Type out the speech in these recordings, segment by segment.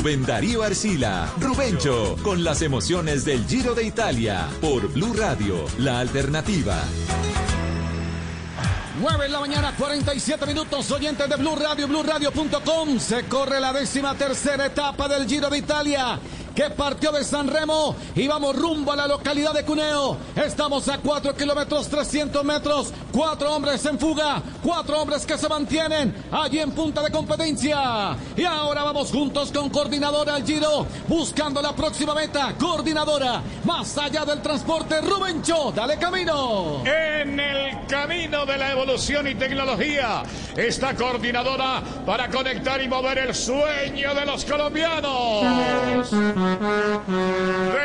Rubén Darío Arcila, Rubencho, con las emociones del Giro de Italia, por Blue Radio, la alternativa. 9 en la mañana, 47 minutos, oyentes de Blue Radio, BlueRadio.com. Se corre la décima tercera etapa del Giro de Italia que partió de San Remo y vamos rumbo a la localidad de Cuneo. Estamos a 4 kilómetros 300 metros, cuatro hombres en fuga, cuatro hombres que se mantienen allí en punta de competencia. Y ahora vamos juntos con Coordinadora al Giro, buscando la próxima meta. Coordinadora, más allá del transporte, Rubencho, dale camino. En el camino de la evolución y tecnología, esta coordinadora para conectar y mover el sueño de los colombianos. There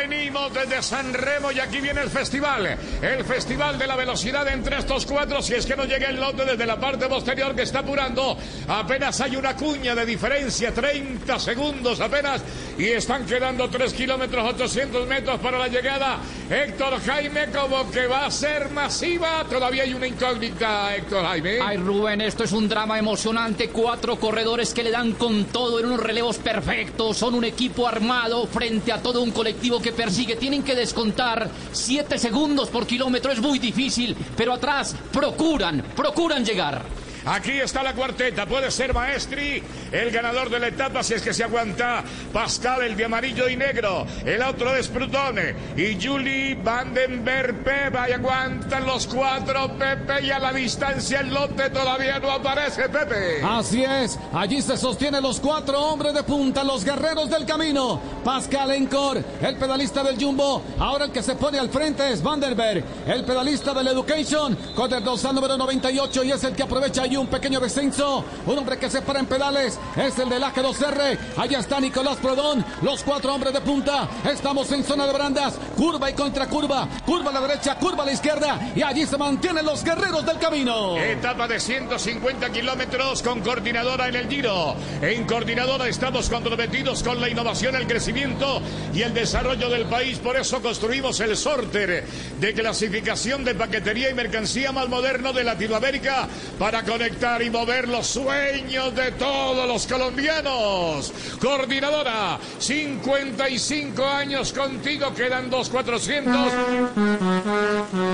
Desde San Remo y aquí viene el festival. El festival de la velocidad entre estos cuatro. Si es que no llega el lote desde la parte posterior que está apurando. Apenas hay una cuña de diferencia. 30 segundos apenas. Y están quedando 3 kilómetros 800 metros para la llegada. Héctor Jaime como que va a ser masiva. Todavía hay una incógnita, Héctor Jaime. Ay, Rubén, esto es un drama emocionante. Cuatro corredores que le dan con todo en unos relevos perfectos. Son un equipo armado frente a todo un colectivo que persigue. Tienen que descontar 7 segundos por kilómetro. Es muy difícil, pero atrás procuran, procuran llegar. Aquí está la cuarteta, puede ser Maestri, el ganador de la etapa, si es que se aguanta. Pascal, el de amarillo y negro. El otro es Prutone. Y Julie Vandenberg, Pepe, y aguantan los cuatro, Pepe, y a la distancia el lote todavía no aparece, Pepe. Así es, allí se sostienen los cuatro hombres de punta, los guerreros del camino. Pascal Encor, el pedalista del Jumbo. Ahora el que se pone al frente es Vandenberg, el pedalista del Education, con el dorsal número 98 y es el que aprovecha un pequeño descenso. Un hombre que se para en pedales es el del AG2R. Allá está Nicolás Prodón, los cuatro hombres de punta. Estamos en zona de brandas, curva y contracurva, curva a la derecha, curva a la izquierda y allí se mantienen los guerreros del camino. Etapa de 150 kilómetros con coordinadora en el Giro. En coordinadora estamos comprometidos con la innovación, el crecimiento y el desarrollo del país. Por eso construimos el sorter de clasificación de paquetería y mercancía más moderno de Latinoamérica para conectar y mover los sueños de todos los colombianos. Coordinadora, 55 años contigo, quedan 2,400.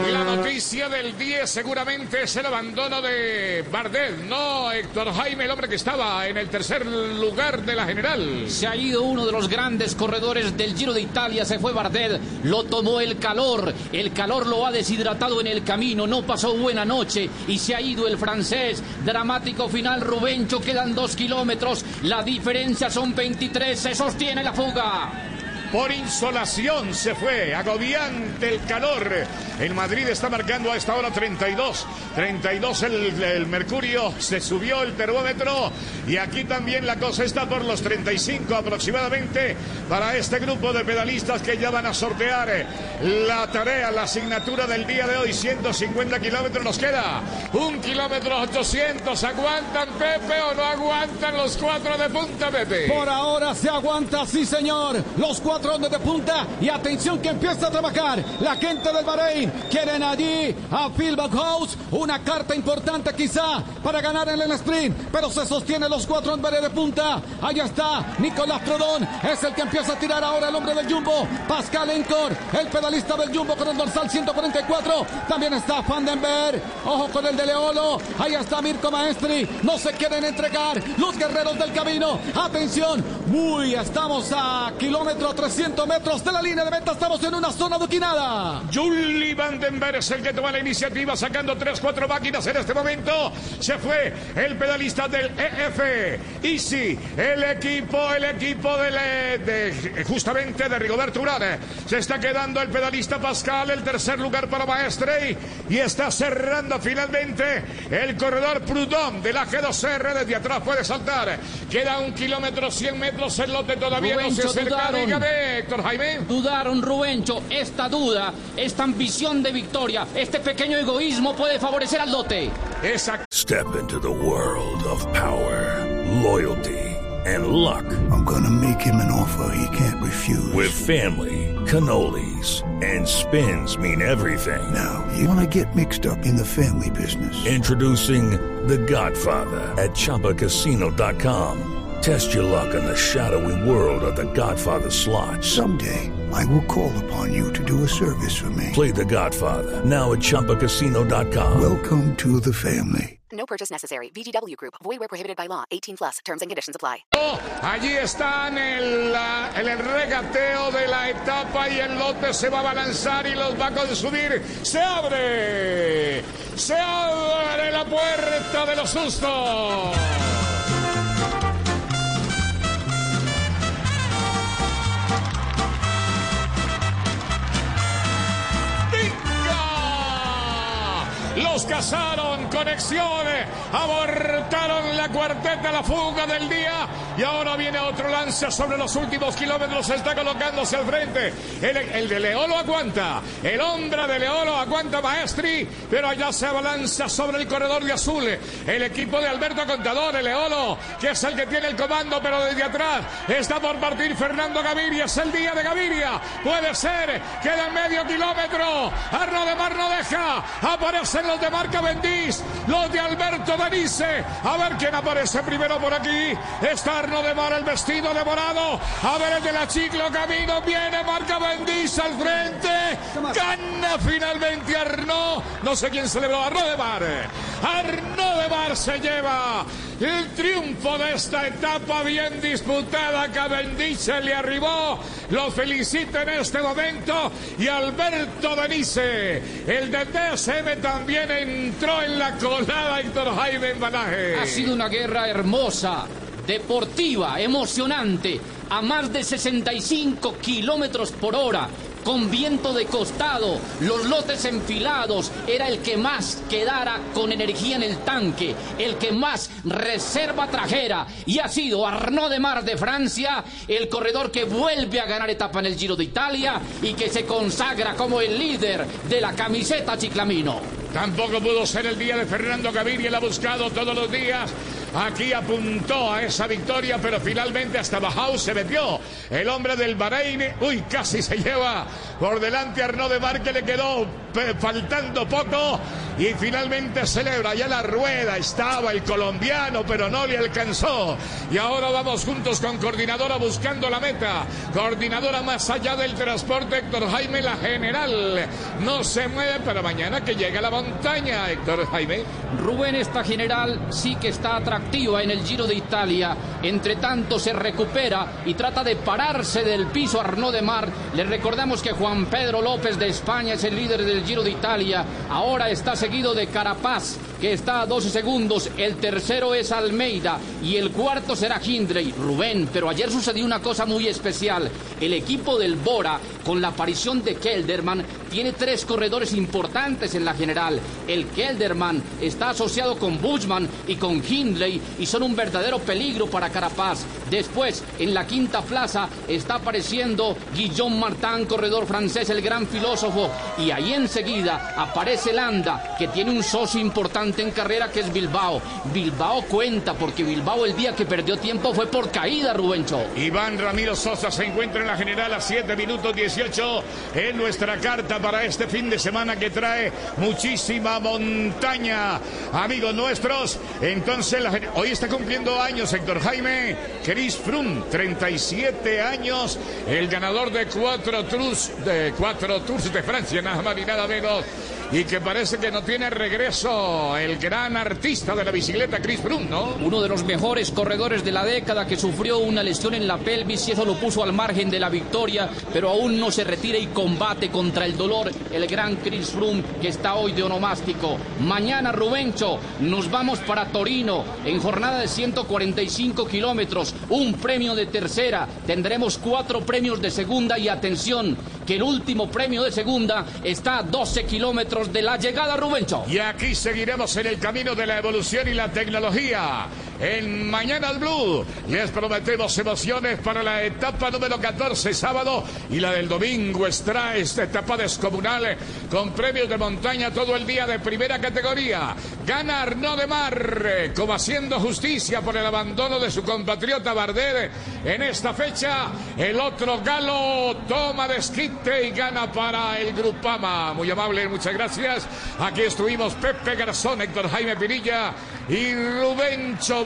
Y la noticia del 10 seguramente es el abandono de Bardet, no Héctor Jaime, el hombre que estaba en el tercer lugar de la general. Se ha ido uno de los grandes corredores del Giro de Italia, se fue Bardet, lo tomó el calor, el calor lo ha deshidratado en el camino, no pasó buena noche y se ha ido el francés. Dramático final, Rubencho, quedan dos kilómetros, la diferencia son 23, se sostiene la fuga por insolación se fue, agobiante el calor. En Madrid está marcando a esta hora 32, 32 el, el, mercurio, se subió el termómetro. Y aquí también la cosa está por los 35 aproximadamente para este grupo de pedalistas que ya van a sortear la tarea, la asignatura del día de hoy, 150 kilómetros nos queda, un kilómetro 800, ¿aguantan Pepe o no aguantan los cuatro de punta Pepe? Por ahora se aguanta, sí señor, los cuatro de punta y atención que empieza a trabajar la gente del Bahrein. Quieren allí a Phil House una carta importante quizá para ganar en el sprint, pero se sostiene los cuatro hombres de punta. Allá está Nicolás Prodón, es el que empieza a tirar ahora el hombre del Jumbo. Pascal Encor, el pedalista del Jumbo con el dorsal 144. También está Vandenberg, ojo con el de Leolo. Ahí está Mirko Maestri, no se quieren entregar los guerreros del camino. Atención, muy, estamos a kilómetro 3 300 metros de la línea de meta. Estamos en una zona adoquinada. Julie Vandenberg es el que toma la iniciativa sacando 3-4 máquinas en este momento. Se fue el pedalista del EF. Easy, el equipo, el equipo de, justamente de Rigoberto Urán. Se está quedando el pedalista Pascal, el tercer lugar para Maestre. Y está cerrando finalmente el corredor Prudhomme de la G2R. Desde atrás puede saltar. Queda un kilómetro, 100 metros. El lote todavía no se acerca. Dudaron. Héctor Jaime. Dudaron, Rubencho. Esta duda, esta ambición de victoria, este pequeño egoísmo puede favorecer al lote. Esa Step into the world of power, loyalty, and luck. I'm gonna make him an offer he can't refuse. With family, cannolis, and spins mean everything. now, you wanna get mixed up in the family business. Introducing The Godfather at ChumbaCasino.com. Test your luck in the shadowy world of The Godfather slot. Someday, I will call upon you to do a service for me. Play The Godfather now at ChumbaCasino.com. Welcome to the family. No purchase necessary. VGW Group. Void where prohibited by law. 18 plus. Terms and conditions apply. Allí está en el, en el regateo de la etapa y el lote se va a balanzar y los va a consumir. ¡Se abre! ¡Se abre la puerta de los sustos! Cazaron, conexiones, abortaron la cuarteta, la fuga del día y ahora viene otro lance sobre los últimos kilómetros, está colocándose al frente. El, de Leolo aguanta, el hombre de Leolo aguanta Maestri, pero allá se abalanza sobre el corredor de azul. El equipo de Alberto Contador, el Leolo, que es el que tiene el comando, pero desde atrás está por partir Fernando Gaviria, es el día de Gaviria, puede ser, queda medio kilómetro, Arno de Mar no deja, aparecen los de Marca Bendís, los de Alberto Benice, a ver quién aparece primero por aquí, está Arno de Mar, el vestido de morado, a ver el de la Chiclo Camino, viene Marca Bendís al frente, gana finalmente Arno, no sé quién celebró, Arno de Mar, Arno de Mar se lleva el triunfo de esta etapa bien disputada, Cavendish se le arribó, lo felicita en este momento y Alberto Benice, el de DSM también entró en la colada Héctor Jaime Embalaje. Ha sido una guerra hermosa, deportiva, emocionante, a más de 65 kilómetros por hora. Con viento de costado, los lotes enfilados, era el que más quedara con energía en el tanque, el que más reserva trajera, y ha sido Arnaud de Mar de Francia, el corredor que vuelve a ganar etapa en el Giro de Italia y que se consagra como el líder de la camiseta chiclamino. Tampoco pudo ser el día de Fernando Gaviria, él ha buscado todos los días. Aquí apuntó a esa victoria, pero finalmente hasta Bajau se metió. El hombre del Bahrein, uy, casi se lleva por delante Arnaud de Mar, que le quedó pe- faltando poco. Y finalmente celebra ya la rueda. Estaba el colombiano, pero no le alcanzó. Y ahora vamos juntos con coordinadora buscando la meta. Coordinadora más allá del transporte, Héctor Jaime, la general. No se mueve, pero mañana que llega a la montaña, Héctor Jaime. Rubén, esta general sí que está atractiva en el Giro de Italia. Entre tanto se recupera y trata de pararse del piso Arnaud de Mar. Le recordamos que Juan Pedro López de España es el líder del Giro de Italia. Ahora está seguido de Carapaz, que está a 12 segundos. El tercero es Almeida y el cuarto será Hindley. Rubén, pero ayer sucedió una cosa muy especial. El equipo del Bora, con la aparición de Kelderman, tiene tres corredores importantes en la general. El Kelderman está asociado con Bushman y con Hindley y son un verdadero peligro para Carapaz. Después, en la quinta plaza, está apareciendo Guillaume Martin, corredor francés, el gran filósofo. Y ahí enseguida aparece Landa, que tiene un socio importante en carrera que es Bilbao. Bilbao cuenta porque Bilbao el día que perdió tiempo fue por caída, Rubencho. Iván Ramiro Sosa se encuentra en la general a 7 minutos 18 en nuestra carta para este fin de semana que trae muchísima montaña. Amigos nuestros, entonces hoy está cumpliendo años Héctor Jaime, Chris Froome, 37 años, el ganador de cuatro tours de cuatro tours de Francia, nada más ni nada menos. Y que parece que no tiene regreso el gran artista de la bicicleta, Chris Froome, ¿no? Uno de los mejores corredores de la década que sufrió una lesión en la pelvis y eso lo puso al margen de la victoria, pero aún no se retira y combate contra el dolor el gran Chris Froome que está hoy de onomástico. Mañana, Rubencho, nos vamos para Torino en jornada de 145 kilómetros, un premio de tercera, tendremos cuatro premios de segunda y atención, que el último premio de segunda está a 12 kilómetros de la llegada, Rubencho. Y aquí seguiremos en el camino de la evolución y la tecnología. En Mañana al Blue les prometemos emociones para la etapa número 14 sábado y la del domingo extra, esta etapa descomunal con premios de montaña todo el día de primera categoría. Gana Arnaud de Mar, como haciendo justicia por el abandono de su compatriota Bardet en esta fecha. El otro galo toma desquite y gana para el Grupama. Muy amable, muchas gracias. Aquí estuvimos Pepe Garzón, Héctor Jaime Pinilla y Rubencho.